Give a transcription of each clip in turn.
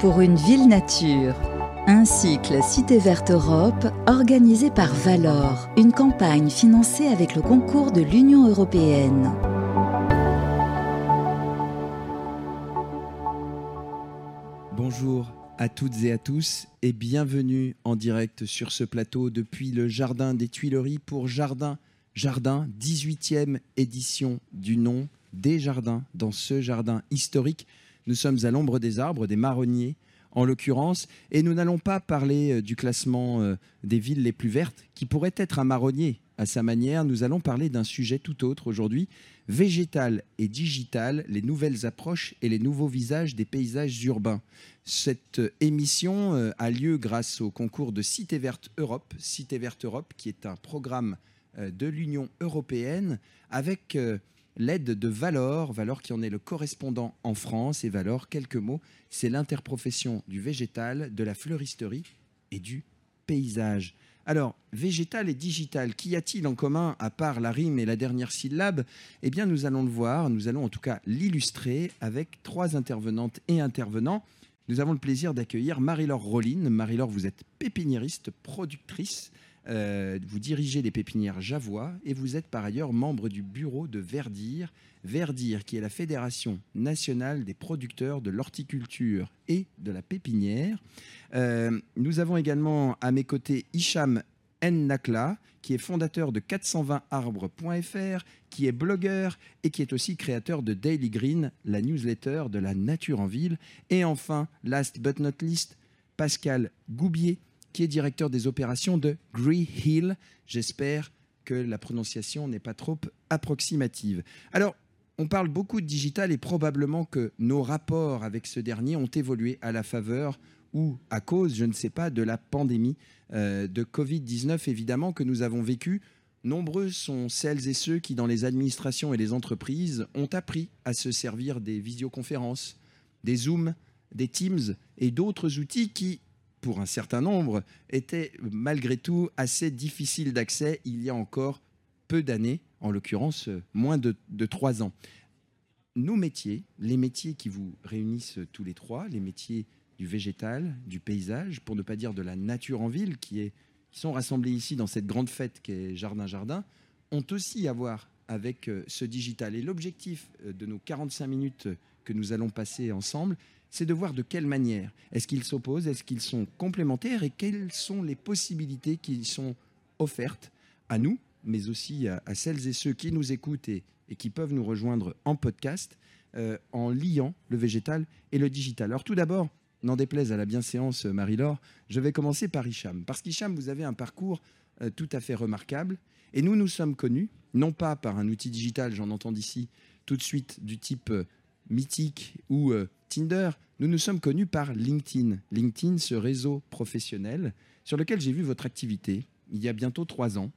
pour une ville nature. Un cycle Cité Verte Europe organisé par Valor, une campagne financée avec le concours de l'Union européenne. Bonjour à toutes et à tous et bienvenue en direct sur ce plateau depuis le Jardin des Tuileries pour Jardin Jardin, 18e édition du nom des jardins dans ce jardin historique nous sommes à l'ombre des arbres, des marronniers en l'occurrence, et nous n'allons pas parler euh, du classement euh, des villes les plus vertes, qui pourrait être un marronnier à sa manière. Nous allons parler d'un sujet tout autre aujourd'hui, végétal et digital, les nouvelles approches et les nouveaux visages des paysages urbains. Cette euh, émission a lieu grâce au concours de Cité Verte Europe, Cité Verte Europe, qui est un programme de l'Union européenne avec l'aide de Valor, Valor qui en est le correspondant en France. Et Valor, quelques mots, c'est l'interprofession du végétal, de la fleuristerie et du paysage. Alors, végétal et digital, qu'y a-t-il en commun à part la rime et la dernière syllabe? Eh bien, nous allons le voir, nous allons en tout cas l'illustrer avec trois intervenantes et intervenants. Nous avons le plaisir d'accueillir Marie-Laure Rolline. Marie-Laure, vous êtes pépiniériste, productrice. Euh, vous dirigez les pépinières Javois et vous êtes par ailleurs membre du bureau de Verdir. Verdir, qui est la Fédération nationale des producteurs de l'horticulture et de la pépinière. Euh, nous avons également à mes côtés Hicham Nnakla, qui est fondateur de 420arbres.fr, qui est blogueur et qui est aussi créateur de Daily Green, la newsletter de la nature en ville. Et enfin, last but not least, Pascal Goubier, qui est directeur des opérations de Green Hill. J'espère que la prononciation n'est pas trop approximative. Alors, on parle beaucoup de digital et probablement que nos rapports avec ce dernier ont évolué à la faveur ou à cause, je ne sais pas, de la pandémie euh, de Covid-19, évidemment, que nous avons vécu. Nombreux sont celles et ceux qui, dans les administrations et les entreprises, ont appris à se servir des visioconférences, des Zooms, des Teams et d'autres outils qui, pour un certain nombre, était malgré tout assez difficile d'accès il y a encore peu d'années, en l'occurrence moins de, trois ans. Nos métiers, les métiers qui vous réunissent tous les trois, les métiers du végétal, du paysage, pour ne pas dire de la nature en ville, qui, qui sont rassemblés ici dans cette grande fête qu'est Jardin Jardin, ont aussi à voir avec euh, ce digital. Et l'objectif euh, de nos 45 minutes que nous allons passer ensemble, c'est de voir de quelle manière est-ce qu'ils s'opposent, est-ce qu'ils sont complémentaires et quelles sont les possibilités qui sont offertes à nous, mais aussi à, celles et ceux qui nous écoutent et, qui peuvent nous rejoindre en podcast euh, en liant le végétal et le digital. Alors tout d'abord, n'en déplaise à la bienséance Marie-Laure, je vais commencer par Hicham. Parce qu'Hicham, vous avez un parcours euh, tout à fait remarquable et nous nous sommes connus, non pas par un outil digital, j'en entends d'ici tout de suite du type euh, mythique ou Tinder, nous nous sommes connus par LinkedIn. LinkedIn, ce réseau professionnel sur lequel j'ai vu votre activité il y a bientôt trois ans.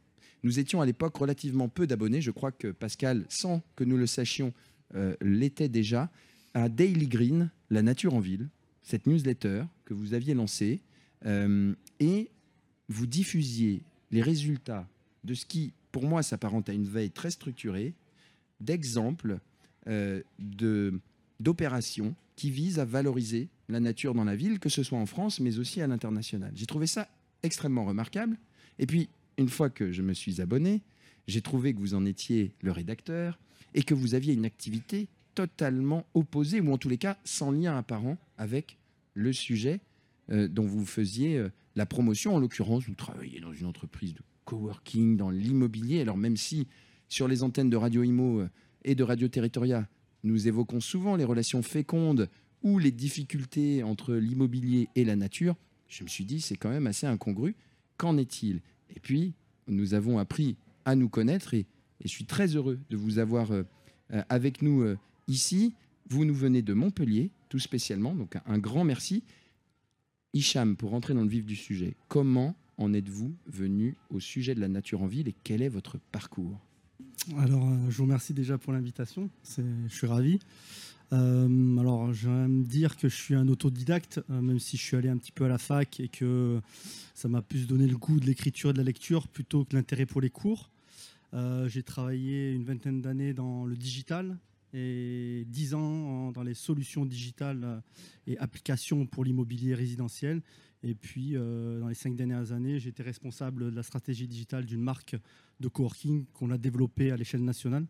Nous étions à l'époque relativement peu d'abonnés. Je crois que Pascal, sans que nous le sachions, euh, l'était déjà. À Daily Green, La Nature en Ville, cette newsletter que vous aviez lancée, euh, et vous diffusiez les résultats de ce qui, pour moi, s'apparente à une veille très structurée, d'exemples euh, d'opérations qui vise à valoriser la nature dans la ville, que ce soit en France, mais aussi à l'international. J'ai trouvé ça extrêmement remarquable. Et puis, une fois que je me suis abonné, j'ai trouvé que vous en étiez le rédacteur et que vous aviez une activité totalement opposée, ou en tous les cas sans lien apparent avec le sujet euh, dont vous faisiez euh, la promotion. En l'occurrence, vous travaillez dans une entreprise de coworking, dans l'immobilier. Alors même si sur les antennes de Radio Imo euh, et de Radio Territoria, nous évoquons souvent les relations fécondes ou les difficultés entre l'immobilier et la nature. Je me suis dit, c'est quand même assez incongru. Qu'en est-il? Et puis, nous avons appris à nous connaître et, je suis très heureux de vous avoir euh, euh, avec nous euh, ici. Vous nous venez de Montpellier, tout spécialement, donc un, grand merci. Hicham, pour rentrer dans le vif du sujet, comment en êtes-vous venu au sujet de la nature en ville et quel est votre parcours? Alors, euh, je vous remercie déjà pour l'invitation. Je suis ravi. Euh, alors, je vais me dire que je suis un autodidacte, euh, même si je suis allé un petit peu à la fac et que ça m'a plus donné le goût de l'écriture et de la lecture plutôt que l'intérêt pour les cours. j'ai travaillé une vingtaine d'années dans le digital, et 10 ans dans les solutions digitales et applications pour l'immobilier résidentiel. Et puis, dans les cinq dernières années, j'ai été responsable de la stratégie digitale d'une marque de coworking qu'on a développée à l'échelle nationale.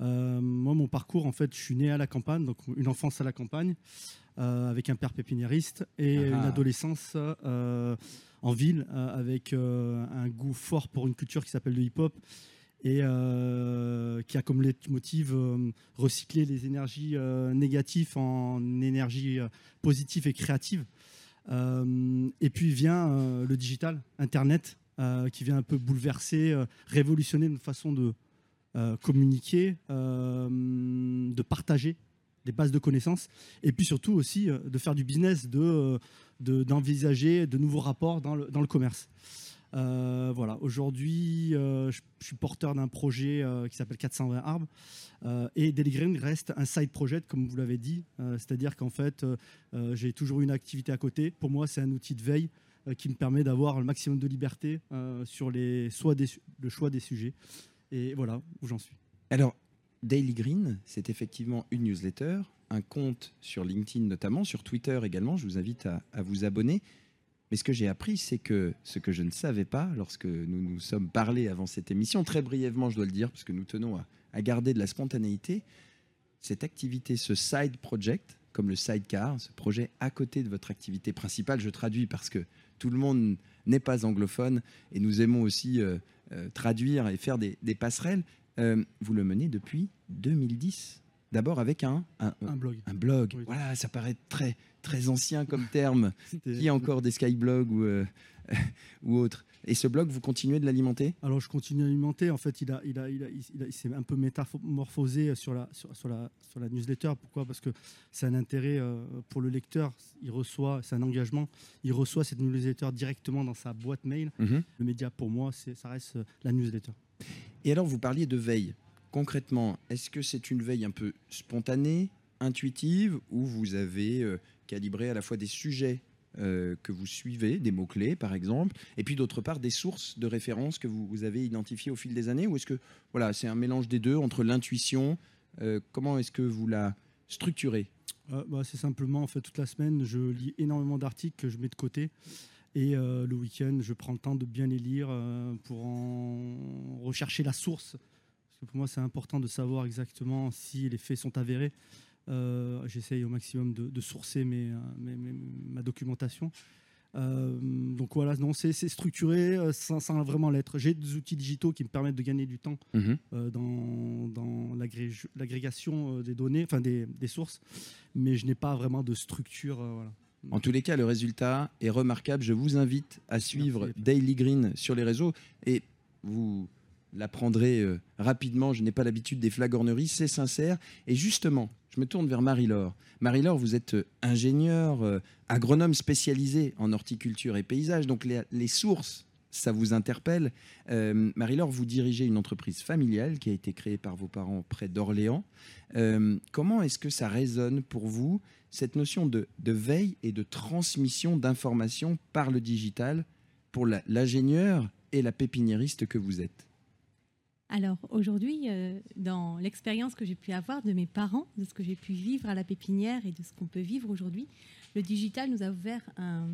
moi, mon parcours, en fait, je suis né à la campagne, donc une enfance à la campagne, avec un père pépiniériste et une ah. adolescence en ville euh, avec euh, un goût fort pour une culture qui s'appelle le hip-hop et euh, qui a comme motif recycler les énergies négatives en énergie positive et créative. et puis vient le digital, Internet, qui vient un peu bouleverser, révolutionner notre façon de communiquer, de partager des bases de connaissances, et puis surtout aussi de faire du business, de d'envisager de, nouveaux rapports dans le, dans le commerce. Euh, voilà, aujourd'hui, euh, je, suis porteur d'un projet euh, qui s'appelle 420 arbres. et Daily reste un side project, comme vous l'avez dit. C'est-à-dire qu'en fait, j'ai toujours une activité à côté. Pour moi, c'est un outil de veille qui me permet d'avoir le maximum de liberté sur les, le choix des sujets. Et voilà où j'en suis. Alors, Daily Green, c'est effectivement une newsletter un compte sur LinkedIn notamment, sur Twitter également. Je vous invite à, vous abonner. Mais ce que j'ai appris, c'est que ce que je ne savais pas lorsque nous nous sommes parlé avant cette émission, très brièvement, je dois le dire, parce que nous tenons à, garder de la spontanéité, cette activité, ce side project, comme le sidecar, ce projet à côté de votre activité principale, je traduis parce que tout le monde n'est pas anglophone et nous aimons aussi euh, euh, traduire et faire des, passerelles. Euh, vous le menez depuis 2010. D'abord avec un, un, blog. Un blog. Voilà, ça paraît très, très ancien comme terme. Qui a encore des skyblogs ou, euh, ou autres Et ce blog, vous continuez de l'alimenter? Alors, je continue à l'alimenter. En fait, il, a, il, a, il, a, il, s'est un peu métamorphosé sur la, sur, la, sur la newsletter. Pourquoi? Parce que c'est un intérêt euh, pour le lecteur. Il reçoit, c'est un engagement. Il reçoit cette newsletter directement dans sa boîte mail. Mhm. Le média, pour moi, ça reste la newsletter. Et alors, vous parliez de veille concrètement, est-ce que c'est une veille un peu spontanée, intuitive, ou vous avez euh, calibré à la fois des sujets euh, que vous suivez, des mots-clés par exemple, et puis d'autre part des sources de référence que vous, avez identifiées au fil des années, ou est-ce que voilà, c'est un mélange des deux entre l'intuition, euh, comment est-ce que vous la structurez? Bah, C'est simplement, en fait, toute la semaine, je lis énormément d'articles que je mets de côté. Et le week-end, je prends le temps de bien les lire pour en rechercher la source pour moi, c'est important de savoir exactement si les faits sont avérés. Euh, j'essaye au maximum de, sourcer mes, ma documentation. Euh, donc voilà, non, c'est structuré sans, vraiment l'être. J'ai des outils digitaux qui me permettent de gagner du temps mhm. dans, dans l'agrégation des données, enfin des, sources, mais je n'ai pas vraiment de structure. voilà. En tous les cas, le résultat est remarquable. Je vous invite à suivre Daily Green sur les réseaux et vous l'apprendrez euh, rapidement, je n'ai pas l'habitude des flagorneries, c'est sincère. Et justement, je me tourne vers Marie-Laure. Marie-Laure, vous êtes euh, ingénieur, euh, agronome spécialisé en horticulture et paysage, donc les, sources, ça vous interpelle. Marie-Laure, vous dirigez une entreprise familiale qui a été créée par vos parents près d'Orléans. comment est-ce que ça résonne pour vous, cette notion de, veille et de transmission d'informations par le digital pour l'ingénieur et la pépiniériste que vous êtes? Alors aujourd'hui, euh, dans l'expérience que j'ai pu avoir de mes parents, de ce que j'ai pu vivre à la pépinière et de ce qu'on peut vivre aujourd'hui, le digital nous a ouvert un,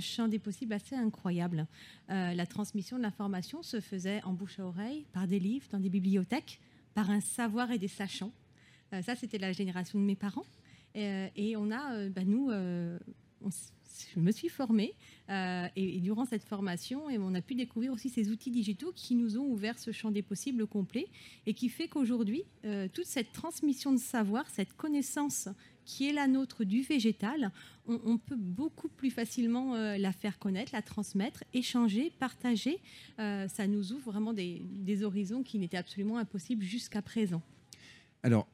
champ des possibles assez incroyable. Euh, la transmission de l'information se faisait en bouche à oreille, par des livres, dans des bibliothèques, par un savoir et des sachants. Euh, ça, c'était la génération de mes parents. et on a, bah, nous, on, je me suis formée euh, et, durant cette formation, et on a pu découvrir aussi ces outils digitaux qui nous ont ouvert ce champ des possibles complet et qui fait qu'aujourd'hui, euh, toute cette transmission de savoir, cette connaissance qui est la nôtre du végétal, on, peut beaucoup plus facilement euh, la faire connaître, la transmettre, échanger, partager. ça nous ouvre vraiment des, des horizons qui n'étaient absolument impossibles jusqu'à présent. Alors,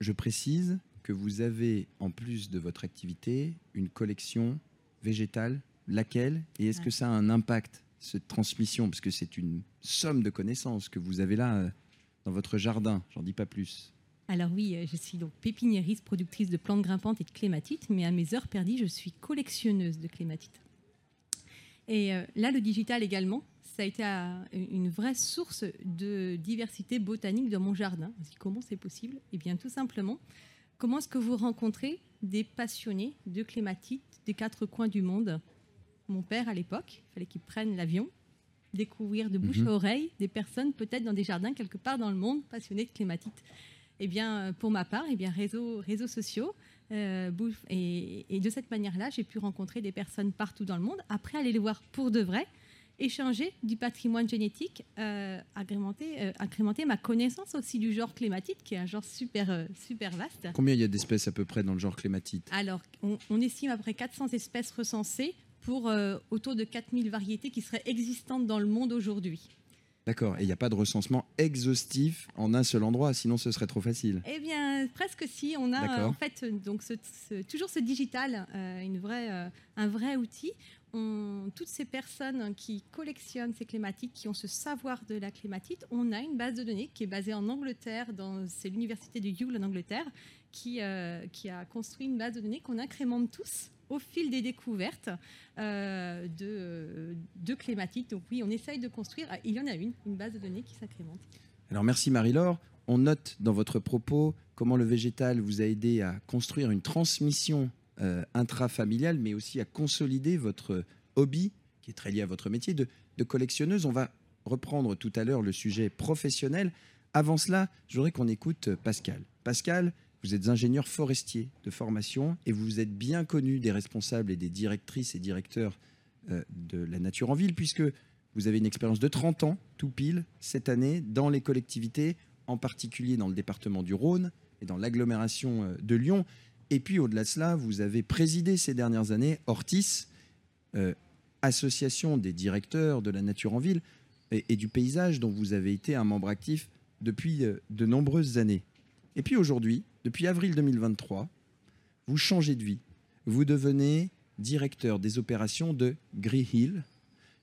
je précise que vous avez, en plus de votre activité, une collection végétale Laquelle Et est-ce que ça a un impact, cette transmission? Parce que c'est une somme de connaissances que vous avez là euh, dans votre jardin. J'en dis pas plus. Alors oui, euh, je suis donc pépiniériste, productrice de plantes grimpantes et de clématites, mais à mes heures perdues, je suis collectionneuse de clématites. Et euh, là, le digital également, ça a été une vraie source de diversité botanique dans mon jardin. Comment c'est possible? Eh bien, tout simplement, comment est-ce que vous rencontrez des passionnés de clématite des quatre coins du monde? Mon père, à l'époque, il fallait qu'il prenne l'avion, découvrir de bouche mhm. à oreille des personnes peut-être dans des jardins quelque part dans le monde passionnées de clématite. Eh bien, pour ma part, eh bien, réseaux, réseaux sociaux, euh, et, et, de cette manière-là, j'ai pu rencontrer des personnes partout dans le monde. Après, aller les voir pour de vrai, échanger du patrimoine génétique, euh, agrémenter, euh, agrémenter, ma connaissance aussi du genre clématite, qui est un genre super, euh, super vaste. Combien il y a d'espèces à peu près dans le genre clématite Alors, on, estime à peu près 400 espèces recensées pour autour de 4000 variétés qui seraient existantes dans le monde aujourd'hui. D'accord, et il n'y a pas de recensement exhaustif en un seul endroit, sinon ce serait trop facile. Eh bien, presque si. On a en fait donc toujours ce digital, une vraie, un vrai outil toutes ces personnes qui collectionnent ces clématites, qui ont ce savoir de la clématite, on a une base de données qui est basée en Angleterre, c'est l'université de Yule en Angleterre, qui, euh, a construit une base de données qu'on incrémente tous au fil des découvertes euh, de, de clématites. Donc oui, on essaye de construire, ah, il y en a une, une base de données qui s'incrémente. Alors merci Marie-Laure. On note dans votre propos comment le végétal vous a aidé à construire une transmission euh, intrafamiliale, mais aussi à consolider votre hobby, qui est très lié à votre métier de, collectionneuse. On va reprendre tout à l'heure le sujet professionnel. Avant cela, je voudrais qu'on écoute Pascal. Pascal, vous êtes ingénieur forestier de formation et vous êtes bien connu des responsables et des directrices et directeurs euh, de la nature en ville, puisque vous avez une expérience de 30 ans, tout pile, cette année, dans les collectivités, en particulier dans le département du Rhône et dans l'agglomération euh, de Lyon. Et puis au-delà de cela, vous avez présidé ces dernières années Ortis, euh, association des directeurs de la nature en ville et, du paysage, dont vous avez été un membre actif depuis euh, de nombreuses années. Et puis aujourd'hui, depuis avril 2023, vous changez de vie. Vous devenez directeur des opérations de Green Hill.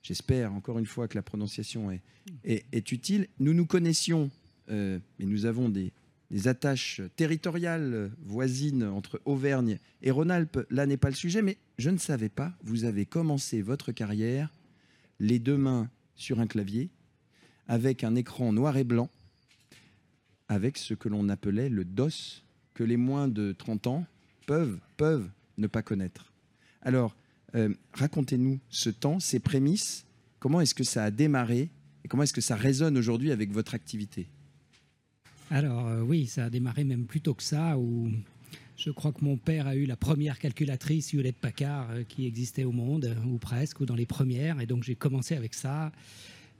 J'espère encore une fois que la prononciation est, est, utile. Nous nous connaissions, euh, mais nous avons des, des attaches territoriales voisines entre Auvergne et Rhône-Alpes, là n'est pas le sujet, mais je ne savais pas, vous avez commencé votre carrière les deux mains sur un clavier, avec un écran noir et blanc, avec ce que l'on appelait le DOS, que les moins de 30 ans peuvent, peuvent ne pas connaître. Alors, euh, racontez-nous ce temps, ces prémices, comment est-ce que ça a démarré et comment est-ce que ça résonne aujourd'hui avec votre activité? Alors euh, oui, ça a démarré même plus tôt que ça, où je crois que mon père a eu la première calculatrice Hewlett Packard euh, qui existait au monde, ou presque, ou dans les premières, et donc j'ai commencé avec ça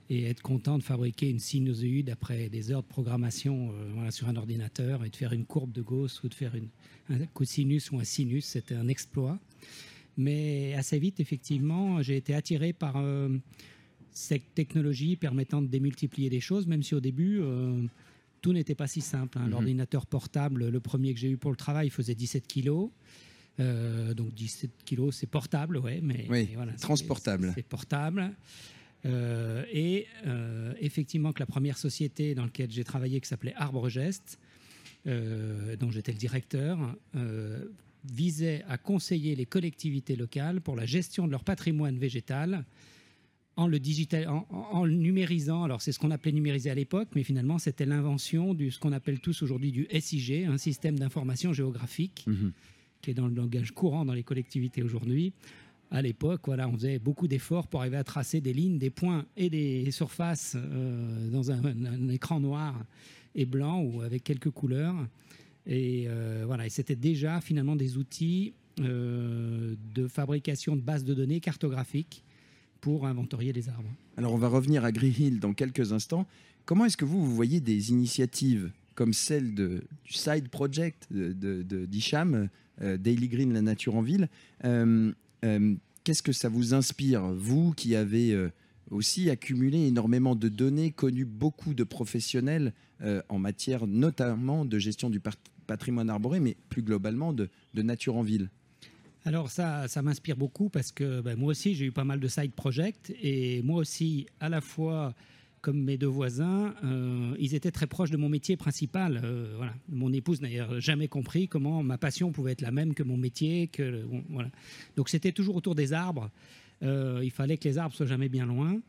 et être content de fabriquer une sinusoïde après des heures de programmation euh, sur un ordinateur et de faire une courbe de Gauss ou de faire une, un cosinus ou un sinus, c'était un exploit. Mais assez vite, effectivement, j'ai été attiré par cette technologie permettant de démultiplier des choses, même si au début, tout n'était pas si simple. Hein. Mhm. L'ordinateur portable, le premier que j'ai eu pour le travail, faisait 17 kilos. Euh, donc 17 kilos, c'est portable, ouais, mais voilà, transportable. C'est portable. Euh, et euh, effectivement, que la première société dans laquelle j'ai travaillé, qui s'appelait Arbre Geste, dont j'étais le directeur, visait à conseiller les collectivités locales pour la gestion de leur patrimoine végétal en le, digital, en, numérisant. Alors, c'est ce qu'on appelait numériser à l'époque, mais finalement, c'était l'invention de ce qu'on appelle tous aujourd'hui du SIG, un système d'information géographique, mhm. qui est dans le langage courant dans les collectivités aujourd'hui. À l'époque, voilà, on faisait beaucoup d'efforts pour arriver à tracer des lignes, des points et des surfaces euh, dans un, écran noir et blanc ou avec quelques couleurs. Et euh, voilà, et c'était déjà finalement des outils euh, de fabrication de bases de données cartographiques pour inventorier les arbres. Alors on va revenir à Green Hill dans quelques instants. Comment est-ce que vous, vous voyez des initiatives comme celle de, du Side Project de, d'Icham, euh, Daily Green, la nature en ville euh, euh, Qu'est-ce que ça vous inspire, vous qui avez aussi accumulé énormément de données, connu beaucoup de professionnels en matière notamment de gestion du patrimoine arboré, mais plus globalement de nature en ville? Alors ça, ça m'inspire beaucoup parce que ben, moi aussi j'ai eu pas mal de side projects et moi aussi à la fois comme mes deux voisins, euh, ils étaient très proches de mon métier principal. Euh, voilà. Mon épouse n'a jamais compris comment ma passion pouvait être la même que mon métier. Que, voilà. Donc c'était toujours autour des arbres. Euh, il fallait que les arbres soient jamais bien loin.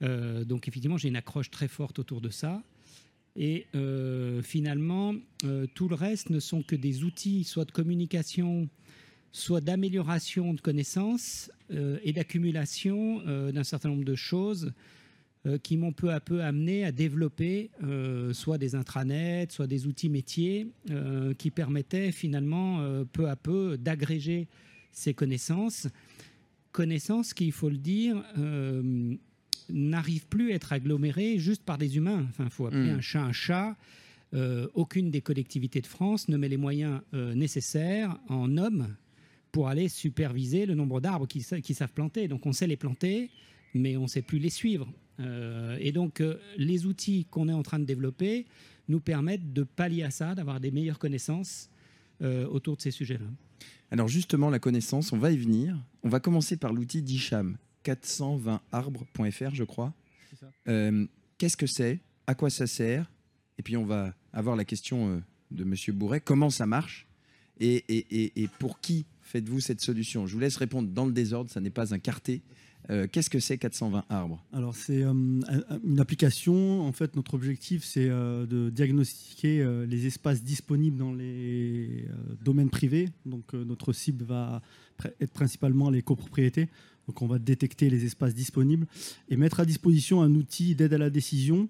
donc effectivement, j'ai une accroche très forte autour de ça. Et finalement, tout le reste ne sont que des outils, soit de communication, soit d'amélioration de connaissances et d'accumulation d'un certain nombre de choses euh, qui m'ont peu à peu amené à développer euh, soit des intranets, soit des outils métiers euh, qui permettaient finalement peu à peu d'agréger ces connaissances. Connaissances qui, il faut le dire, n'arrivent plus à être agglomérées juste par des humains. Enfin, il faut appeler hmm. un chat un chat. aucune des collectivités de France ne met les moyens nécessaires en hommes pour aller superviser le nombre d'arbres qui, qui savent planter. Donc on sait les planter, mais on ne sait plus les suivre. Euh, et donc, euh, les outils qu'on est en train de développer nous permettent de pallier à ça, d'avoir des meilleures connaissances euh, autour de ces sujets-là. Alors justement, la connaissance, on va y venir. On va commencer par l'outil d'ICHAM, 420arbres.fr, je crois. Qu'est-ce que c'est? À quoi ça sert? Et puis on va avoir la question de Monsieur Bourret, comment ça marche? Et, et, et pour qui faites-vous cette solution? Je vous laisse répondre dans le désordre, ça n'est pas un quartet. Euh, qu'est-ce que c'est 420 arbres? Alors c'est euh, une application. En fait, notre objectif c'est euh, de diagnostiquer les espaces disponibles dans les domaines privés. Donc notre cible va être principalement les copropriétés. Donc on va détecter les espaces disponibles et mettre à disposition un outil d'aide à la décision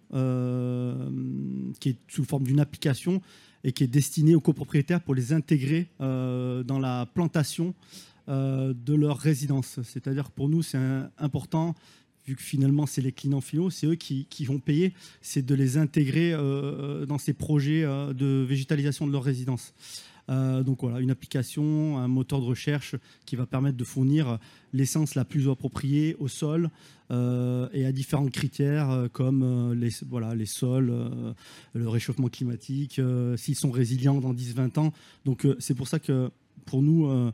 qui est sous forme d'une application et qui est destiné aux copropriétaires pour les intégrer dans la plantation euh, de leur résidence. C'est-à-dire pour nous, c'est important, vu que finalement, c'est les clients finaux, c'est eux qui, vont payer, c'est de les intégrer euh, dans ces projets euh, de végétalisation de leur résidence. Donc voilà, une application, un moteur de recherche qui va permettre de fournir l'essence la plus appropriée au sol et à différents critères comme les, voilà, les sols, le réchauffement climatique, s'ils sont résilients dans 10-20 ans. Donc c'est pour ça que pour nous,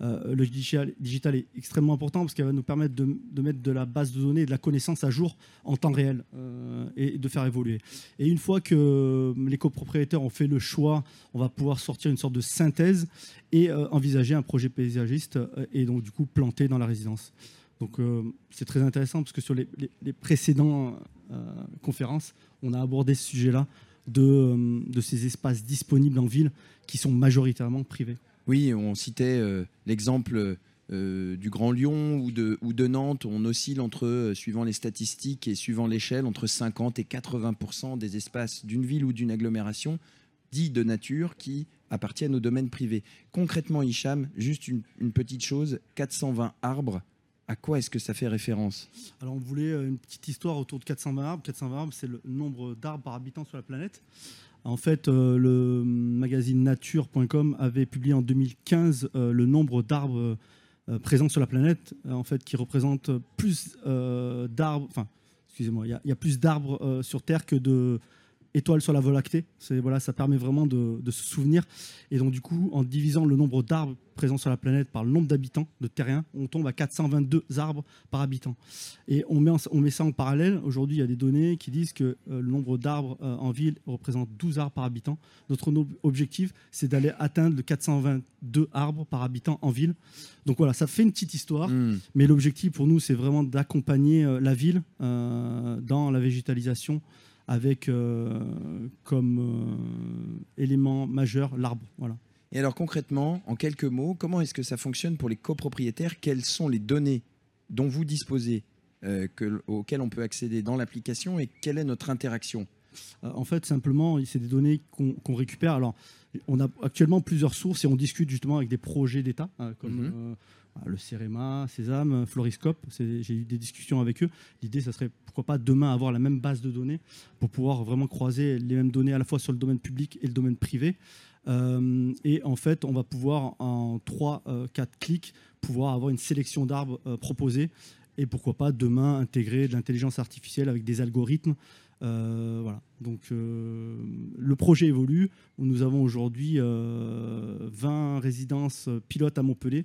euh, le digital, est extrêmement important parce qu'il va nous permettre de, mettre de la base de données et de la connaissance à jour en temps réel euh, et de faire évoluer. Et une fois que les copropriétaires ont fait le choix, on va pouvoir sortir une sorte de synthèse et euh, envisager un projet paysagiste et donc du coup planter dans la résidence. Donc c'est très intéressant parce que sur les, précédentes conférences, on a abordé ce sujet-là de ces espaces disponibles en ville qui sont majoritairement privés. Oui, on citait euh, l'exemple euh, du Grand Lyon ou de, Nantes. On oscille entre, euh, suivant les statistiques et suivant l'échelle, entre 50 et 80% des espaces d'une ville ou d'une agglomération dits de nature qui appartiennent au domaine privé. Concrètement, Hicham, juste une, petite chose, 420 arbres, à quoi est-ce que ça fait référence? Alors on voulait une petite histoire autour de 420 arbres. 420 arbres, c'est le nombre d'arbres par habitant sur la planète. En fait, euh, le magazine nature.com avait publié en 2015 euh, le nombre d'arbres euh, présents sur la planète, en fait, qui représente plus d'arbres, enfin, excusez-moi, il y, a plus d'arbres sur Terre que de étoiles sur la Voie lactée. Voilà, ça permet vraiment de, se souvenir. Et donc, du coup, en divisant le nombre d'arbres présents sur la planète par le nombre d'habitants, de terriens, on tombe à 422 arbres par habitant. Et on met, on met ça en parallèle. Aujourd'hui, il y a des données qui disent que euh, le nombre d'arbres euh, en ville représente 12 arbres par habitant. Notre objectif, c'est d'aller atteindre le 422 arbres par habitant en ville. Donc voilà, ça fait une petite histoire. Hmm. Mais l'objectif pour nous, c'est vraiment d'accompagner euh, la ville dans la végétalisation avec euh, comme euh, élément majeur l'arbre. Voilà. Et alors concrètement, en quelques mots, comment est-ce que ça fonctionne pour les copropriétaires? Quelles sont les données dont vous disposez, euh, auxquelles on peut accéder dans l'application et quelle est notre interaction? En fait, simplement, c'est des données qu'on récupère. Alors, on a actuellement plusieurs sources et on discute justement avec des projets d'État, hein, comme mhm. Le CEREMA, Sésame, Floriscope. J'ai eu des discussions avec eux. L'idée, ça serait pourquoi pas demain avoir la même base de données pour pouvoir vraiment croiser les mêmes données à la fois sur le domaine public et le domaine privé. Euh, et en fait, on va pouvoir en 3-4 euh, clics pouvoir avoir une sélection d'arbres euh, proposés et pourquoi pas demain intégrer de l'intelligence artificielle avec des algorithmes. voilà. Donc le projet évolue. Nous avons aujourd'hui 20 résidences pilotes à Montpellier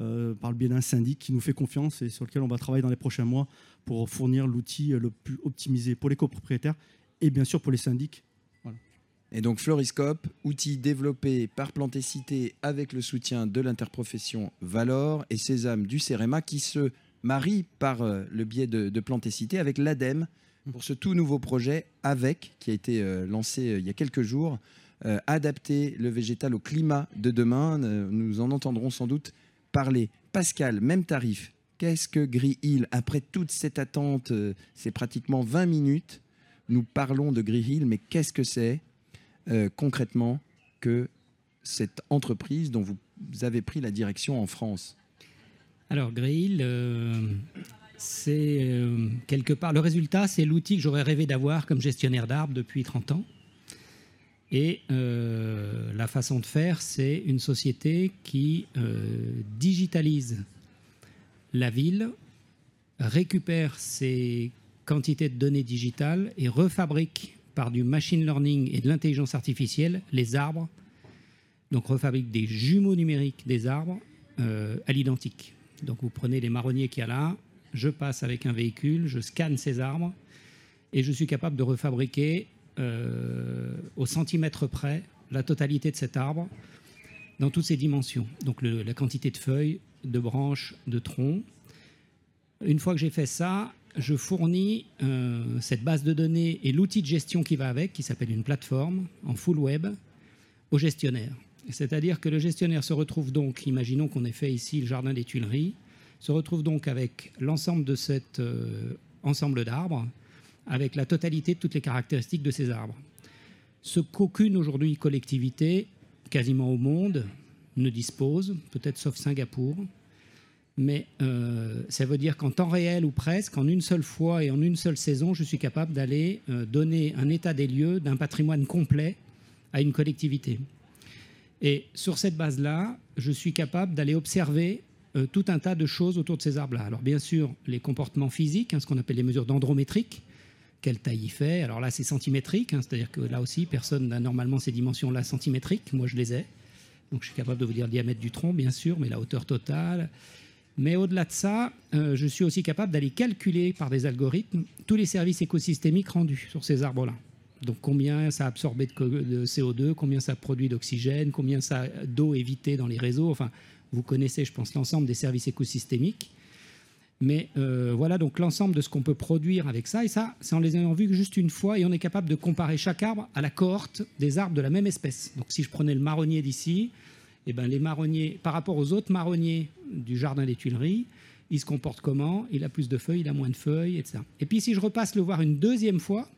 euh, par le biais d'un syndic qui nous fait confiance et sur lequel on va travailler dans les prochains mois pour fournir l'outil le plus optimisé pour les copropriétaires et bien sûr pour les syndics. Et donc Floriscope, outil développé par Plantécité avec le soutien de l'interprofession Valor et Sésame du CEREMA qui se Marie par euh, le biais de, de Plantécité avec l'ADEME pour ce tout nouveau projet avec qui a été euh, lancé il y a quelques jours. adapter le végétal au climat de demain. Nous en entendrons sans doute parler. Pascal, même tarif. Qu'est-ce que Green Hill Après toute cette attente, euh, c'est pratiquement 20 minutes. Nous parlons de Green Hill, mais qu'est-ce que c'est euh, concrètement que cette entreprise dont vous avez pris la direction en France? Alors, Grill, euh, c'est quelque part. Le résultat, c'est l'outil que j'aurais rêvé d'avoir comme gestionnaire d'arbres depuis 30 ans. Et euh, la façon de faire, c'est une société qui euh, digitalise la ville, récupère ses quantités de données digitales et refabrique par du machine learning et de l'intelligence artificielle les arbres. Donc refabrique des jumeaux numériques des arbres euh, à l'identique. Donc vous prenez les marronniers qu'il y a là, je passe avec un véhicule, je scanne ces arbres et je suis capable de refabriquer euh, au centimètre près la totalité de cet arbre dans toutes ses dimensions. Donc la quantité de feuilles, de branches, de troncs. Une fois que j'ai fait ça, je fournis euh, cette base de données et l'outil de gestion qui va avec, qui s'appelle une plateforme en full web, au gestionnaire. C'est-à-dire que le gestionnaire se retrouve donc, imaginons qu'on ait fait ici le jardin des Tuileries, se retrouve donc avec l'ensemble de cet euh, ensemble d'arbres, avec la totalité de toutes les caractéristiques de ces arbres. Ce qu'aucune aujourd'hui collectivité, quasiment au monde, ne dispose, peut-être sauf Singapour, mais euh, ça veut dire qu'en temps réel ou presque, en une seule fois et en une seule saison, je suis capable d'aller euh, donner un état des lieux d'un patrimoine complet à une collectivité. Et sur cette base-là, je suis capable d'aller observer euh, tout un tas de choses autour de ces arbres-là. Alors bien sûr, les comportements physiques, hein, ce qu'on appelle les mesures dendrométriques, quelle taille il fait. Alors là, c'est centimétrique, hein, c'est-à-dire que là aussi, personne n'a normalement ces dimensions-là centimétriques. Moi, je les ai. Donc je suis capable de vous dire le diamètre du tronc, bien sûr, mais la hauteur totale. Mais au-delà de ça, euh, je suis aussi capable d'aller calculer par des algorithmes tous les services écosystémiques rendus sur ces arbres-là. Donc combien ça a absorbé de, co- de CO2, combien ça produit d'oxygène, combien ça d'eau évitée dans les réseaux. Enfin, vous connaissez, je pense, l'ensemble des services écosystémiques. Mais euh, voilà donc l'ensemble de ce qu'on peut produire avec ça. Et ça, c'est en les ayant vus juste une fois. Et on est capable de comparer chaque arbre à la cohorte des arbres de la même espèce. Donc si je prenais le marronnier d'ici, eh ben, les marronniers, par rapport aux autres marronniers du jardin des Tuileries, il se comporte comment? Il a plus de feuilles, il a moins de feuilles, etc. Et puis si je repasse le voir une deuxième fois,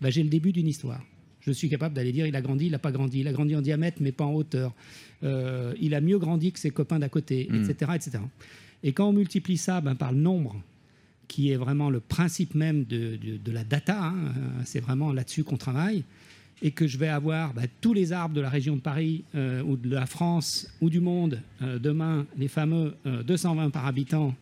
ben, j'ai le début d'une histoire. Je suis capable d'aller dire il a grandi, il n'a pas grandi, il a grandi en diamètre mais pas en hauteur, Euh, il a mieux grandi que ses copains d'à côté, etc., etc. Et quand on multiplie ça ben, par le nombre, qui est vraiment le principe même de, de- de la data, hein, euh, c'est vraiment là-dessus qu'on travaille, et que je vais avoir ben, tous les arbres de la région de Paris euh, ou de la France ou du monde, euh, demain, les fameux euh, 220 par habitant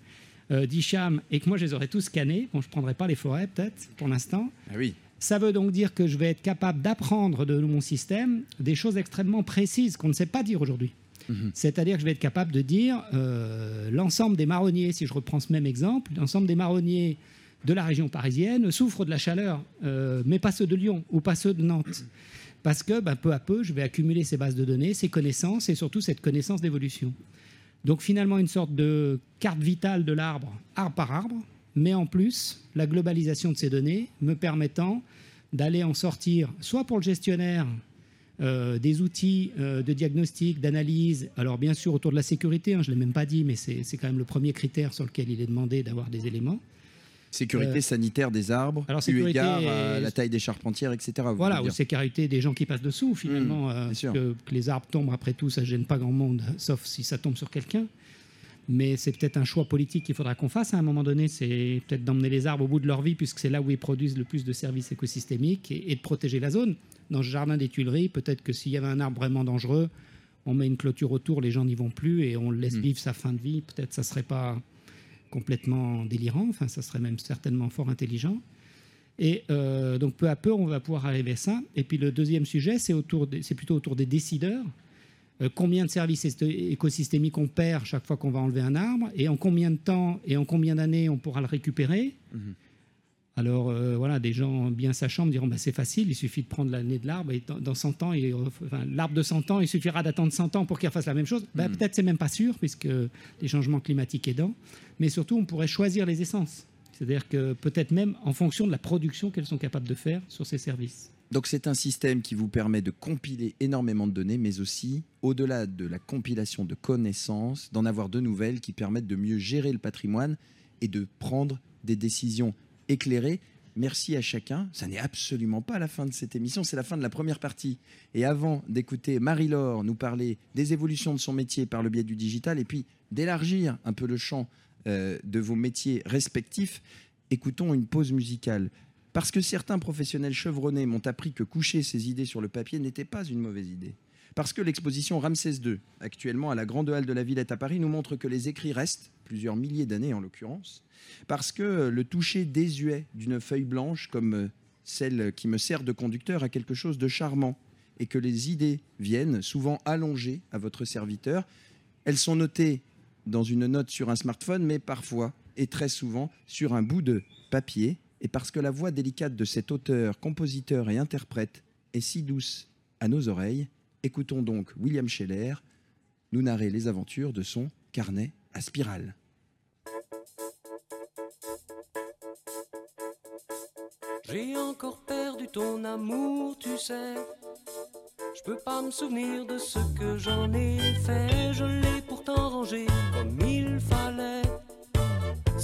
d'Icham, et que moi je les aurais tous scannés, bon je ne prendrai pas les forêts peut-être pour l'instant, Ah oui. ça veut donc dire que je vais être capable d'apprendre de mon système des choses extrêmement précises qu'on ne sait pas dire aujourd'hui. Mhm. C'est-à-dire que je vais être capable de dire euh, l'ensemble des marronniers, si je reprends ce même exemple, l'ensemble des marronniers de la région parisienne souffrent de la chaleur, euh, mais pas ceux de Lyon ou pas ceux de Nantes. Parce que ben, peu à peu, je vais accumuler ces bases de données, ces connaissances et surtout cette connaissance d'évolution. Donc finalement, une sorte de carte vitale de l'arbre, arbre par arbre, mais en plus, la globalisation de ces données me permettant d'aller en sortir, soit pour le gestionnaire, euh, des outils euh, de diagnostic, d'analyse. Alors bien sûr autour de la sécurité, hein, je ne l'ai même pas dit, mais c'est quand même le premier critère sur lequel il est demandé d'avoir des éléments. Sécurité Euh, sanitaire des arbres, alors, eu égard à la taille des charpentières, etc. Voilà, ou sécurité des gens qui passent dessous, finalement, Mmh, sûr. que, que les arbres tombent après tout, ça ne gêne pas grand monde, sauf si ça tombe sur quelqu'un. Mais c'est peut-être un choix politique qu'il faudra qu'on fasse à un moment donné, c'est peut-être d'emmener les arbres au bout de leur vie, puisque c'est là où ils produisent le plus de services écosystémiques, et, et de protéger la zone. Dans ce jardin des Tuileries, peut-être que s'il y avait un arbre vraiment dangereux, on met une clôture autour, les gens n'y vont plus, et on le laisse Mm. vivre sa fin de vie. Peut-être ça ne serait pas complètement délirant, enfin ça serait même certainement fort intelligent. Et euh, donc peu à peu, on va pouvoir arriver à ça. Et puis le deuxième sujet, c'est autour c'est plutôt autour des décideurs. Euh, combien de services écosystémiques on perd chaque fois qu'on va enlever un arbre et en combien de temps et en combien d'années on pourra le récupérer Mhm. Alors voilà, des gens bien sachants me diront bah, c'est facile, il suffit de prendre l'année de l'arbre et dans, 100 ans, l'arbre de 100 ans, il suffira d'attendre 100 ans pour qu'il fasse la même chose. Bah, hmm. Peut-être c'est même pas sûr puisque les changements climatiques aidant, mais surtout on pourrait choisir les essences. C'est-à-dire que peut-être même en fonction de la production qu'elles sont capables de faire sur ces services. Donc c'est un système qui vous permet de compiler énormément de données, mais aussi, au-delà de la compilation de connaissances, d'en avoir de nouvelles qui permettent de mieux gérer le patrimoine et de prendre des décisions éclairées. Merci à chacun. Ça n'est absolument pas la fin de cette émission, c'est la fin de la première partie. Et avant d'écouter Marie-Laure nous parler des évolutions de son métier par le biais du digital et puis d'élargir un peu le champ euh, de vos métiers respectifs, écoutons une pause musicale. Parce que certains professionnels chevronnés m'ont appris que coucher ses idées sur le papier n'était pas une mauvaise idée. Parce que l'exposition Ramsès II, actuellement à la Grande Halle de la Villette à Paris, nous montre que les écrits restent, plusieurs milliers d'années en l'occurrence, parce que le toucher désuet d'une feuille blanche comme celle qui me sert de conducteur a quelque chose de charmant, et que les idées viennent, souvent allongées à votre serviteur. Elles sont notées dans une note sur un smartphone, mais parfois et très souvent sur un bout de papier. Et parce que la voix délicate de cet auteur, compositeur et interprète est si douce à nos oreilles, écoutons donc William Scheller nous narrer les aventures de son carnet à spirale. J'ai encore perdu ton amour, tu sais. Je peux pas me souvenir de ce que j'en ai fait. Je l'ai pourtant rangé comme.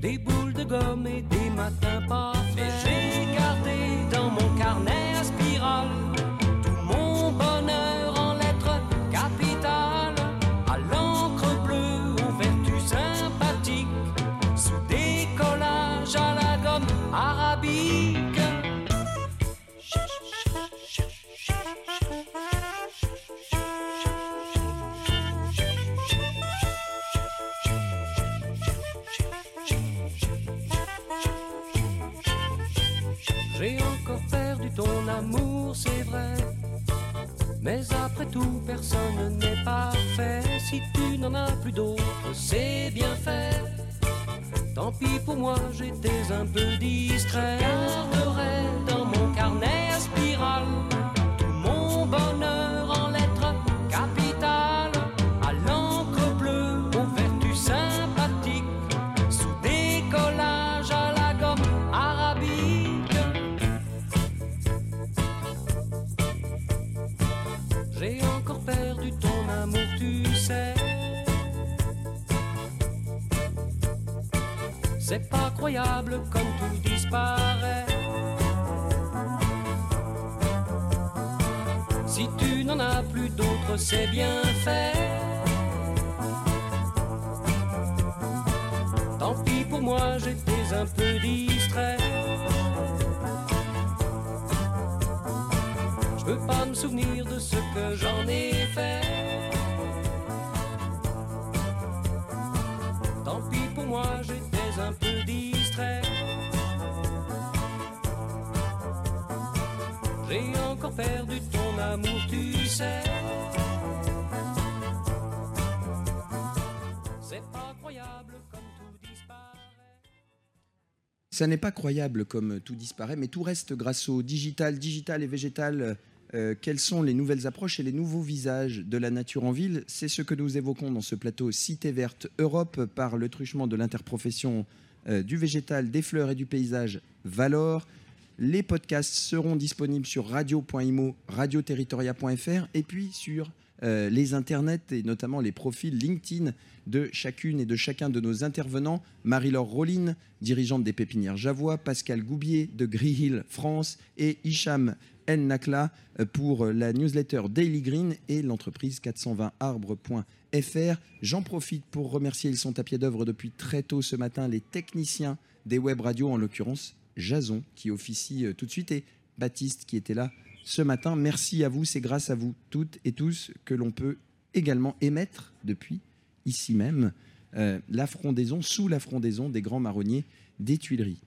Des boules de gomme et des matins pas Mais après tout, personne n'est parfait. Si tu n'en as plus d'autres, c'est bien fait. Tant pis pour moi, j'étais un peu distrait. Garderai dans mon carnet à spirale tout mon bonheur C'est pas croyable comme tout disparaît. Si tu n'en as plus d'autres, c'est bien fait. Tant pis pour moi, j'étais un peu distrait. Je peux pas me souvenir de ce que j'en ai fait. Tant pis pour moi, j'étais distrait. J'ai encore perdu ton amour, tu sais. C'est pas croyable comme tout disparaît. Ça n'est pas croyable comme tout disparaît, mais tout reste grâce au digital, digital et végétal euh, quelles sont les nouvelles approches et les nouveaux visages de la nature en ville? C'est ce que nous évoquons dans ce plateau Cité verte Europe par le truchement de l'interprofession euh, du végétal, des fleurs et du paysage Valor. Les podcasts seront disponibles sur radio.imo, radioterritoria.fr et puis sur euh, les internets et notamment les profils LinkedIn de chacune et de chacun de nos intervenants. Marie-Laure Rollin, dirigeante des pépinières Javois, Pascal Goubier de Hill France et Hicham El Nakla euh, pour la newsletter Daily Green et l'entreprise 420arbre.fr J'en profite pour remercier, ils sont à pied d'œuvre depuis très tôt ce matin, les techniciens des web radios, en l'occurrence Jason, qui officie euh, tout de suite, et Baptiste, qui était là ce matin. Merci à vous, c'est grâce à vous toutes et tous que l'on peut également émettre depuis ici même euh, la frondaison, sous la frondaison des grands marronniers des Tuileries.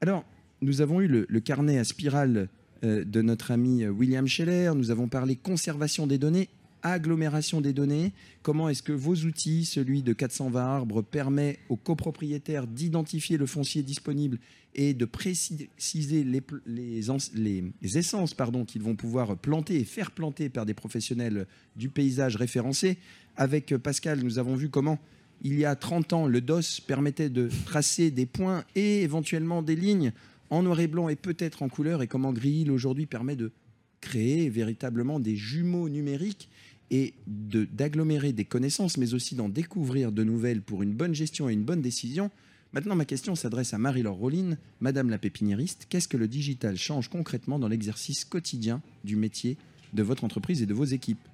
Alors, nous avons eu le, le carnet à spirale euh, de notre ami William Scheller, nous avons parlé conservation des données agglomération des données. Comment est-ce que vos outils, celui de 420 arbres, permet aux copropriétaires d'identifier le foncier disponible et de préciser les, les, essences qu'ils vont pouvoir planter et faire planter par des professionnels du paysage référencés Avec Pascal, nous avons vu comment il y a 30 ans, le DOS permettait de tracer des points et éventuellement des lignes en noir et blanc et peut-être en couleur, et comment Grill aujourd'hui permet de créer véritablement des jumeaux numériques et d'agglomérer des connaissances, mais aussi d'en découvrir de nouvelles pour une bonne gestion et une bonne décision. Maintenant, ma question s'adresse à Marie-Laure Rolline, Madame la pépiniériste. Qu'est-ce que le digital change concrètement dans l'exercice quotidien du métier de votre entreprise et de vos équipes?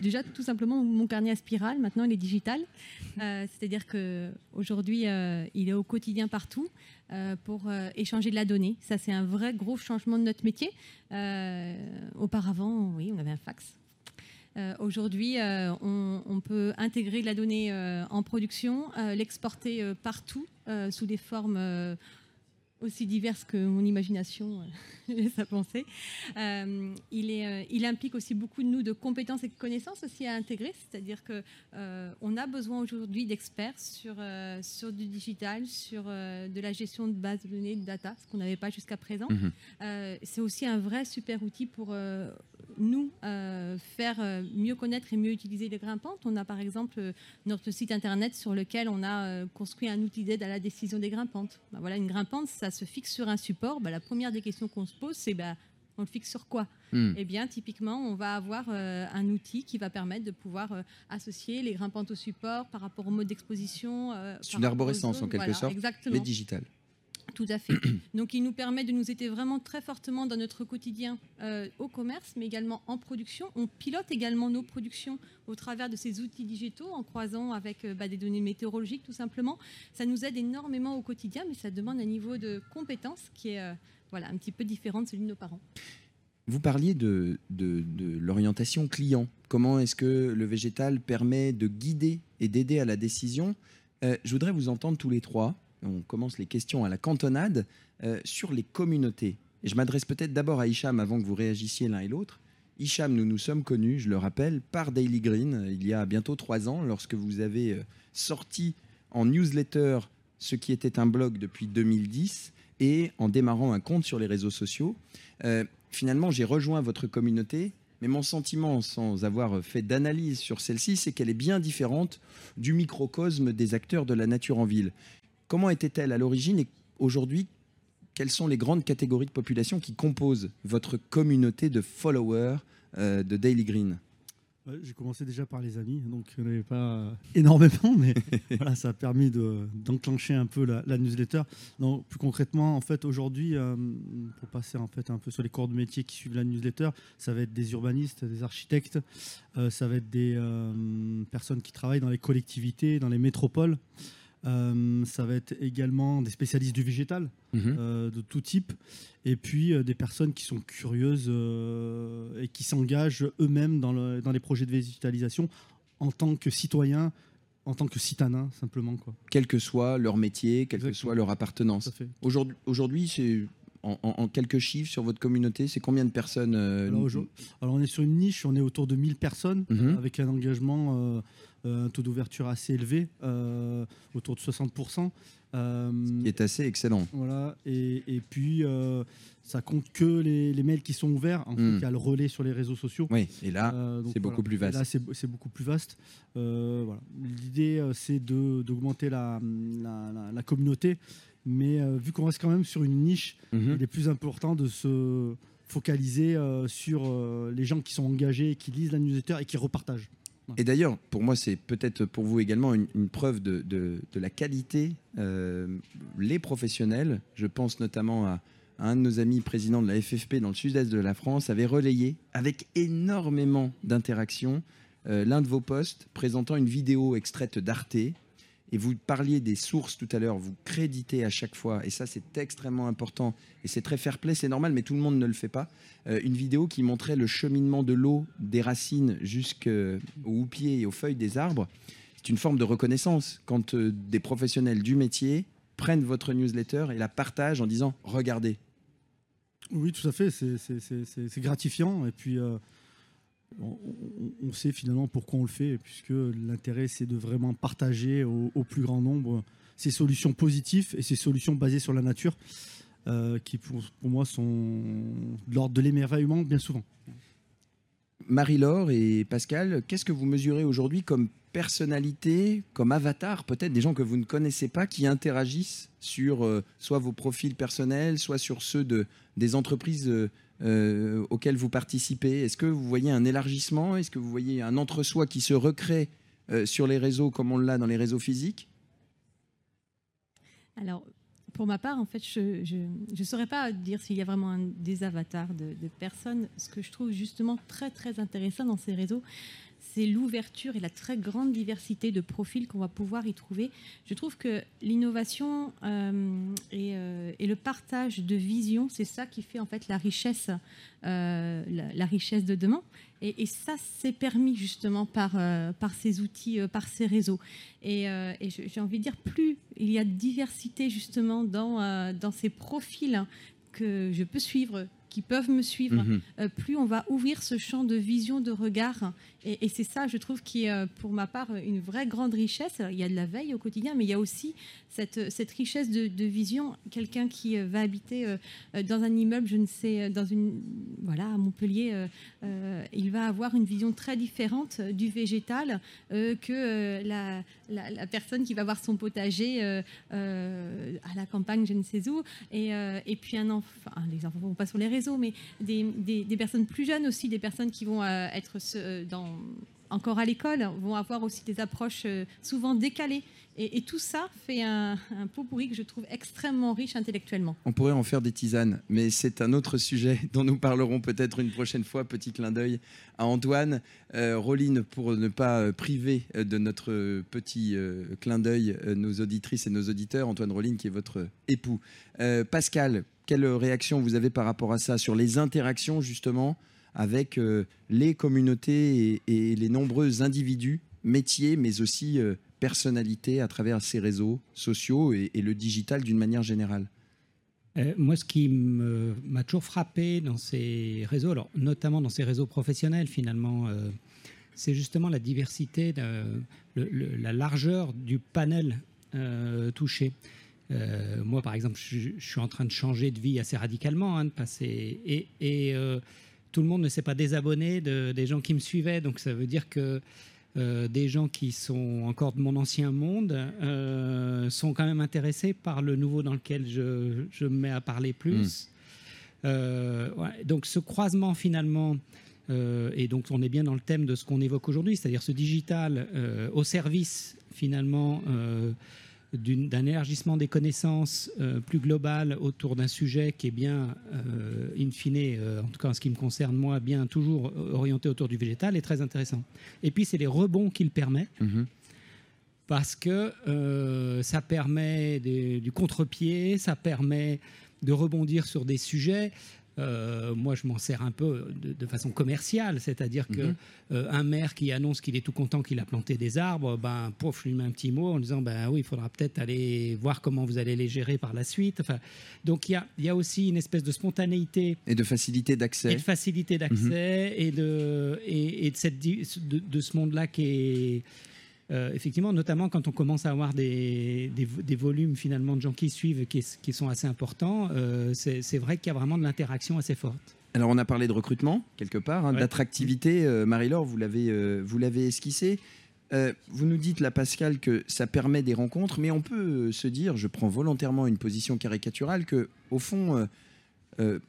Déjà, tout simplement, mon carnet à spirale, maintenant, il est digital. Euh, c'est-à-dire qu'aujourd'hui, euh, il est au quotidien partout euh, pour échanger de la donnée. Ça, c'est un vrai gros changement de notre métier. auparavant, oui, on avait un fax. Aujourd'hui, euh, on, peut intégrer la donnée en production, l'exporter partout sous des formes aussi diverses que mon imagination laisse à penser. Euh, il, est, euh, il implique aussi beaucoup de nous de compétences et de connaissances aussi à intégrer, c'est-à-dire qu'on euh, on a besoin aujourd'hui d'experts sur, sur du digital, sur de la gestion de bases de données, de data, ce qu'on n'avait pas jusqu'à présent. Mhm. C'est aussi un vrai super outil pour nous faire mieux connaître et mieux utiliser les grimpantes. On a par exemple notre site internet sur lequel on a construit un outil d'aide à la décision des grimpantes. Ben voilà, une grimpante, ça se fixe sur un support. Ben, la première des questions qu'on se pose, c'est ben, on le fixe sur quoi hmm. Eh bien, typiquement, on va avoir euh, un outil qui va permettre de pouvoir euh, associer les grimpantes au support par rapport au mode d'exposition. Euh, c'est une arborescence en quelque sorte, exactement. mais digitale. Tout à fait. Donc, il nous permet de nous aider vraiment très fortement dans notre quotidien au commerce, mais également en production. On pilote également nos productions au travers de ces outils digitaux, en croisant avec bah, des données météorologiques, tout simplement. Ça nous aide énormément au quotidien, mais ça demande un niveau de compétence qui est voilà, un petit peu différent de celui de nos parents. Vous parliez de, de, l'orientation client. Comment est-ce que le végétal permet de guider et d'aider à la décision? Euh, Je voudrais vous entendre tous les trois. On commence les questions à la cantonade euh, sur les communautés. Et je m'adresse peut-être d'abord à Hicham avant que vous réagissiez l'un et l'autre. Hicham, nous nous sommes connus, je le rappelle, par Daily Green il y a bientôt trois ans, lorsque vous avez euh, sorti en newsletter ce qui était un blog depuis 2010 et en démarrant un compte sur les réseaux sociaux. Euh, finalement, j'ai rejoint votre communauté, mais mon sentiment, sans avoir fait d'analyse sur celle-ci, c'est qu'elle est bien différente du microcosme des acteurs de la nature en ville. Comment était-elle à l'origine et aujourd'hui, quelles sont les grandes catégories de population qui composent votre communauté de followers euh, de Daily Green? J'ai commencé déjà par les amis, donc il n'y en avait pas énormément, mais voilà, ça a permis d'enclencher un peu la, newsletter. Donc, plus concrètement, en fait, aujourd'hui, euh, pour passer en fait un peu sur les corps de métier qui suivent la newsletter, ça va être des urbanistes, des architectes, euh, ça va être des euh, personnes qui travaillent dans les collectivités, dans les métropoles. Euh, ça va être également des spécialistes du végétal mhm. euh, de tout type, et puis euh, des personnes qui sont curieuses et qui s'engagent eux-mêmes dans, dans, les projets de végétalisation en tant que citoyens, en tant que citadins simplement. Quoi. Quel que soit leur métier, quelle que soit leur appartenance. Aujourd'hui, c'est en, quelques chiffres sur votre communauté, c'est combien de personnes alors, on est sur une niche, on est autour de 1000 personnes, mhm. avec un engagement euh, un taux d'ouverture assez élevé, euh, autour de 60%. Euh, Ce qui est assez excellent. Voilà, et, et puis ça compte que les, les, mails qui sont ouverts. En fait, hmm. il y a le relais sur les réseaux sociaux. Oui, et là, c'est beaucoup plus vaste. Là, c'est beaucoup plus vaste. L'idée, c'est d'augmenter la, la, la, communauté, mais vu qu'on reste quand même sur une niche, mhm. il est plus important de se focaliser sur les gens qui sont engagés, qui lisent la newsletter et qui repartagent. Et d'ailleurs, pour moi, c'est peut-être pour vous également une, preuve de, de, la qualité. Euh, les professionnels, je pense notamment à, un de nos amis président de la FFP dans le sud-est de la France, avait relayé avec énormément d'interactions euh, l'un de vos posts présentant une vidéo extraite d'Arte. Et vous parliez des sources tout à l'heure, vous créditez à chaque fois, et ça c'est extrêmement important, et c'est très fair play, c'est normal, mais tout le monde ne le fait pas. Euh, une vidéo qui montrait le cheminement de l'eau des racines jusqu'aux houppiers et aux feuilles des arbres. C'est une forme de reconnaissance quand euh, des professionnels du métier prennent votre newsletter et la partagent en disant Regardez, Oui, tout à fait. c'est- gratifiant. Et puis, euh, on, sait finalement pourquoi on le fait, puisque l'intérêt, c'est de vraiment partager au, au plus grand nombre ces solutions positives et ces solutions basées sur la nature, euh, qui pour, pour moi sont de l'ordre de l'émerveillement bien souvent. Marie-Laure et Pascal, qu'est-ce que vous mesurez aujourd'hui comme personnalité, comme avatar, peut-être des gens que vous ne connaissez pas qui interagissent sur euh, soit vos profils personnels, soit sur ceux de, des entreprises euh, euh, auxquelles vous participez Est-ce que vous voyez un élargissement? Est-ce que vous voyez un entre-soi qui se recrée euh, sur les réseaux comme on l'a dans les réseaux physiques? Alors, pour ma part, en fait, je ne saurais pas dire s'il y a vraiment un- des avatars de, de personnes. Ce que je trouve justement très, très intéressant dans ces réseaux, c'est l'ouverture et la très grande diversité de profils qu'on va pouvoir y trouver. Je trouve que l'innovation euh, et, euh, et le partage de vision, c'est ça qui fait en fait la richesse, euh, la, la richesse de demain. Et, et ça, c'est permis justement par, par ces outils, par ces réseaux. Et, j'ai envie de dire, plus il y a de diversité justement dans, dans ces profils que je peux suivre, qui peuvent me suivre, Mhm. euh, plus on va ouvrir ce champ de vision, de regard. Et, c'est ça, je trouve, qui est euh, pour ma part une vraie grande richesse. Il y a de la veille au quotidien, mais il y a aussi cette, richesse de, vision. Quelqu'un qui euh, va habiter euh, dans un immeuble, je ne sais, dans une, voilà, à Montpellier, il va avoir une vision très différente du végétal que la, personne qui va avoir son potager à la campagne, je ne sais où. Et, puis un enfant, les enfants ne vont pas sur les réseaux, mais des, personnes plus jeunes aussi, des personnes qui vont être dans, encore à l'école, vont avoir aussi des approches euh, souvent décalées. Et, tout ça fait un, pot pourri que je trouve extrêmement riche intellectuellement. On pourrait en faire des tisanes, mais c'est un autre sujet dont nous parlerons peut-être une prochaine fois. Petit clin d'œil à Antoine. Euh, Roline, pour ne pas euh, priver euh, de notre petit clin d'œil nos auditrices et nos auditeurs, Antoine Roline qui est votre époux. Pascal, quelle réaction vous avez par rapport à ça sur les interactions justement avec euh, les communautés et, les nombreux individus, métiers, mais aussi euh, personnalités à travers ces réseaux sociaux et- le digital d'une manière générale Euh, moi, ce qui m'a toujours frappé dans ces réseaux, alors, notamment dans ces réseaux professionnels, finalement, c'est justement la diversité, la largeur du panel touché. Moi, par exemple, je, suis en train de changer de vie assez radicalement, hein, de passer et, tout le monde ne s'est pas désabonné de- des gens qui me suivaient, donc ça veut dire que euh, des gens qui sont encore de mon ancien monde euh, sont quand même intéressés par le nouveau dans lequel je, je me mets à parler plus. Euh, ouais, donc ce croisement finalement, euh, et donc on est bien dans le thème de ce qu'on évoque aujourd'hui, c'est-à-dire ce digital euh, au service finalement euh, d'un élargissement des connaissances euh, plus global autour d'un sujet qui est bien, euh, in fine, euh, en tout cas en ce qui me concerne moi, bien toujours orienté autour du végétal, est très intéressant. Et puis c'est les rebonds qu'il permet parce que ça permet des- du contre-pied, ça permet de rebondir sur des sujets. Euh, moi, je m'en sers un peu de, de façon commerciale, c'est-à-dire que Mhm. euh, un maire qui annonce qu'il est tout content qu'il a planté des arbres, ben, je lui mets un petit mot en disant, ben oui, il faudra peut-être aller voir comment vous allez les gérer par la suite. Enfin, donc il y a, il y a aussi une espèce de spontanéité Et de facilité et d'accès. de facilité d'accès et de et, et de cette de, de ce monde-là qui est euh, effectivement notamment quand on commence à avoir des, des, vo- des volumes finalement de gens qui suivent qui, qui sont assez importants, euh, c'est vrai qu'il y a vraiment de l'interaction assez forte. Alors, on a parlé de recrutement, quelque part, hein, Ouais. d'attractivité. Euh, Marie-Laure, vous l'avez vous l'avez esquissé. Vous nous dites, là, Pascal, que ça permet des rencontres, mais on peut se dire, je prends volontairement une position caricaturale, que au fond,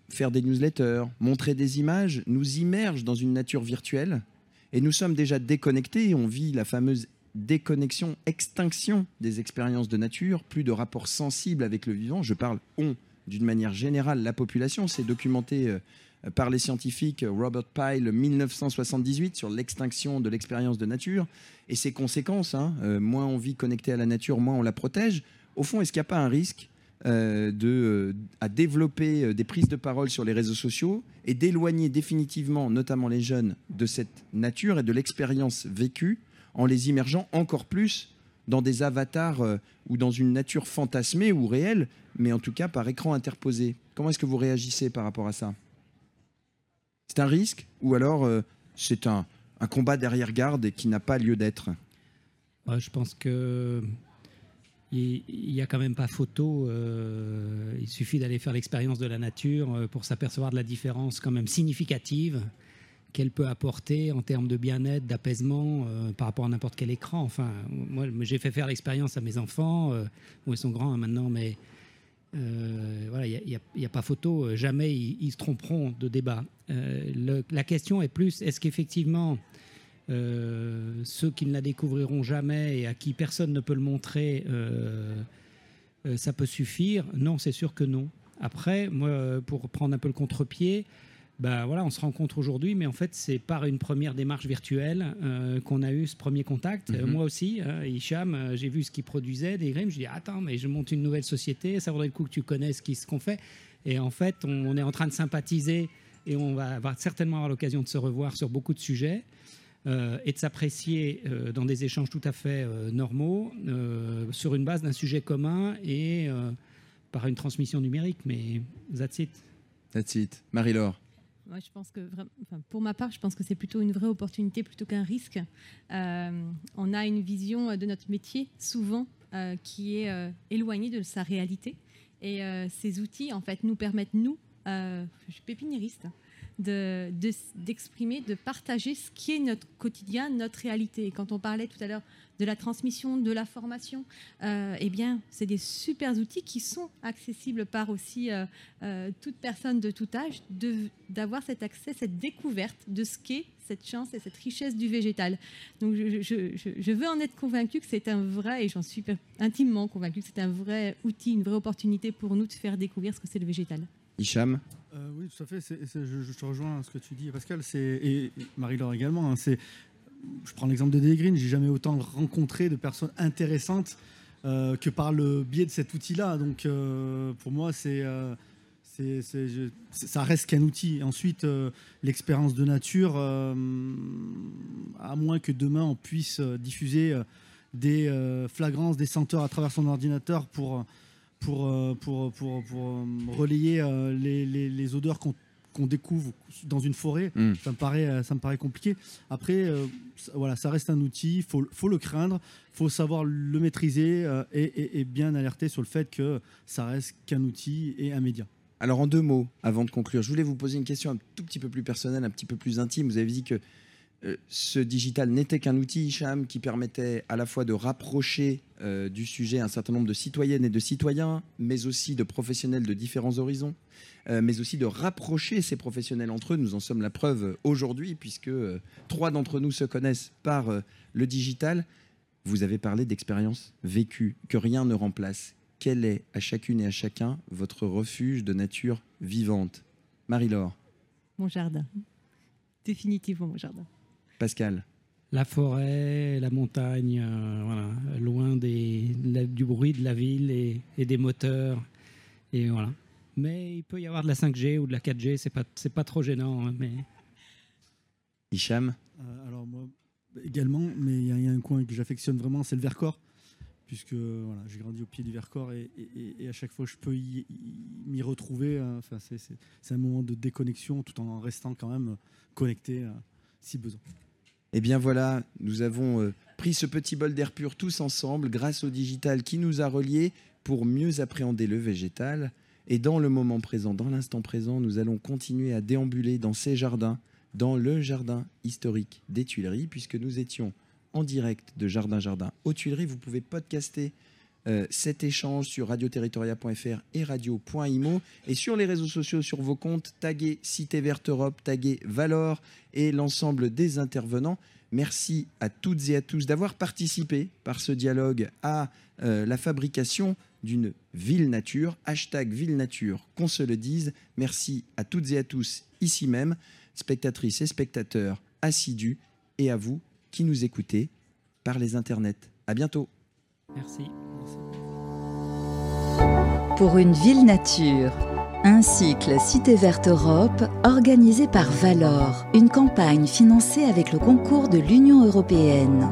faire des newsletters, montrer des images, nous immerge dans une nature virtuelle, et nous sommes déjà déconnectés. On vit la fameuse déconnexion, extinction des expériences de nature, plus de rapports sensibles avec le vivant. Je parle on d'une manière générale, la population, c'est documenté euh, par les scientifiques Robert Pyle 1978 sur l'extinction de l'expérience de nature et ses conséquences. hein. Euh, moins on vit connecté à la nature, moins on la protège. Au fond, est-ce qu'il n'y a pas un risque euh, de, à développer des prises de parole sur les réseaux sociaux et d'éloigner définitivement, notamment les jeunes, de cette nature et de l'expérience vécue en les immergeant encore plus dans des avatars euh, ou dans une nature fantasmée ou réelle, mais en tout cas par écran interposé. Comment est-ce que vous réagissez par rapport à ça? C'est un risque ou alors euh, c'est un, combat derrière-garde et qui n'a pas lieu d'être? Je pense que il il y a quand même pas photo. euh, il suffit d'aller faire l'expérience de la nature pour s'apercevoir de la différence quand même significative qu'elle peut apporter en termes de bien-être, d'apaisement euh, par rapport à n'importe quel écran. Enfin, moi, j'ai fait faire l'expérience à mes enfants. euh, bon, ils sont grands hein, maintenant, mais euh, voilà, il n'y a, y a pas photo. Jamais ils, se tromperont de débat. La question est plus est-ce qu'effectivement ceux qui ne la découvriront jamais et à qui personne ne peut le montrer, ça peut suffire? Non, c'est sûr que non. Après, moi, pour prendre un peu le contre-pied, bah voilà, on se rencontre aujourd'hui, mais en fait, c'est par une première démarche virtuelle euh, qu'on a eu ce premier contact. Euh, Mhm. moi aussi, hein, Hicham, euh, j'ai vu ce qu'il produisait, des grimes. Je dis attends, mais je monte une nouvelle société, ça vaudrait le coup que tu connaisses ce qu'on fait. Et en fait, on, on est en train de sympathiser et on va avoir certainement avoir l'occasion de se revoir sur beaucoup de sujets euh, et de s'apprécier euh, dans des échanges tout à fait euh, normaux euh, sur une base d'un sujet commun et euh, par une transmission numérique. Mais that's it. That's it. Marie-Laure Je pense que, pour ma part, je pense que c'est plutôt une vraie opportunité plutôt qu'un risque. Euh, on a une vision euh, de notre métier souvent euh, qui est éloignée de sa réalité. Et ces outils, en fait, nous permettent, nous, je suis pépiniériste, de- de- d'exprimer, de, partager ce qui est notre quotidien, notre réalité. Et quand on parlait tout à l'heure de la transmission, de la formation, euh, eh bien, c'est des super outils qui sont accessibles par aussi euh, euh, toute personne de tout âge d'avoir cet accès, cette découverte de ce qu'est cette chance et cette richesse du végétal. Donc je, je- veux en être convaincue que c'est un vrai, et j'en suis intimement convaincue que c'est un vrai outil, une vraie opportunité pour nous de faire découvrir ce que c'est le végétal. Hicham Euh, oui, tout à fait. je, te rejoins à ce que tu dis, Pascal. Et, Marie-Laure également. hein, je prends l'exemple de Daily Green. J'ai jamais autant rencontré de personnes intéressantes euh, que par le biais de cet outil-là. Donc, euh, pour moi, c'est, c'est- ça reste qu'un outil. Ensuite, l'expérience de nature, à moins que demain on puisse diffuser des euh, flagrances, des senteurs à travers son ordinateur pour pour, euh, pour, pour, pour, euh, relayer euh, les, les- les odeurs qu'on qu'on découvre dans une forêt, Mm. ça, me paraît, euh, ça me paraît compliqué. Après, euh, ça- voilà, ça reste un outil, il faut, faut le craindre, il faut savoir le maîtriser euh, et, et- et bien alerter sur le fait que ça reste qu'un outil et un média. Alors en deux mots, avant de conclure, je voulais vous poser une question un tout petit peu plus personnelle, un petit peu plus intime. Vous avez dit que euh, ce digital n'était qu'un outil, Hicham, qui permettait à la fois de rapprocher euh, du sujet un certain nombre de citoyennes et de citoyens, mais aussi de professionnels de différents horizons, euh, mais aussi de rapprocher ces professionnels entre eux. Nous en sommes la preuve aujourd'hui, puisque euh, trois d'entre nous se connaissent par euh, le digital. Vous avez parlé d'expériences vécues, que rien ne remplace. Quel est à chacune et à chacun votre refuge de nature vivante? Marie-Laure, Mon jardin. Définitivement mon jardin. Pascal, La forêt, la montagne, euh, voilà, loin des, la- du bruit de la ville et, et des moteurs. Et voilà. Mais il peut y avoir de la 5G ou de la 4G, c'est pas, c'est pas trop gênant. hein, mais Hicham, Euh, alors moi également, mais il y, a- il y a un coin que j'affectionne vraiment, c'est le Vercors, puisque voilà, j'ai grandi au pied du Vercors et, et- et- et à chaque fois je peux y- y- m'y retrouver. hein. Enfin, c'est- c'est c'est un moment de déconnexion tout en restant quand même connecté euh, si besoin. Eh bien voilà, nous avons euh, pris ce petit bol d'air pur tous ensemble grâce au digital qui nous a reliés pour mieux appréhender le végétal. Et dans le moment présent, dans l'instant présent, nous allons continuer à déambuler dans ces jardins, dans le jardin historique des Tuileries, puisque nous étions en direct de Jardin Jardin aux Tuileries. Vous pouvez podcaster euh, cet échange sur radioterritoria.fr et radio.imo et sur les réseaux sociaux, sur vos comptes, taguez Cité Verte Europe, taguez Valor et l'ensemble des intervenants. Merci à toutes et à tous d'avoir participé par ce dialogue à euh, la fabrication d'une ville nature. Hashtag ville nature, qu'on se le dise. Merci à toutes et à tous ici même, spectatrices et spectateurs assidus, et à vous qui nous écoutez par les internets. À bientôt. Merci. Pour une ville nature. Un cycle Cité Verte Europe organisé par Valor, une campagne financée avec le concours de l'Union européenne.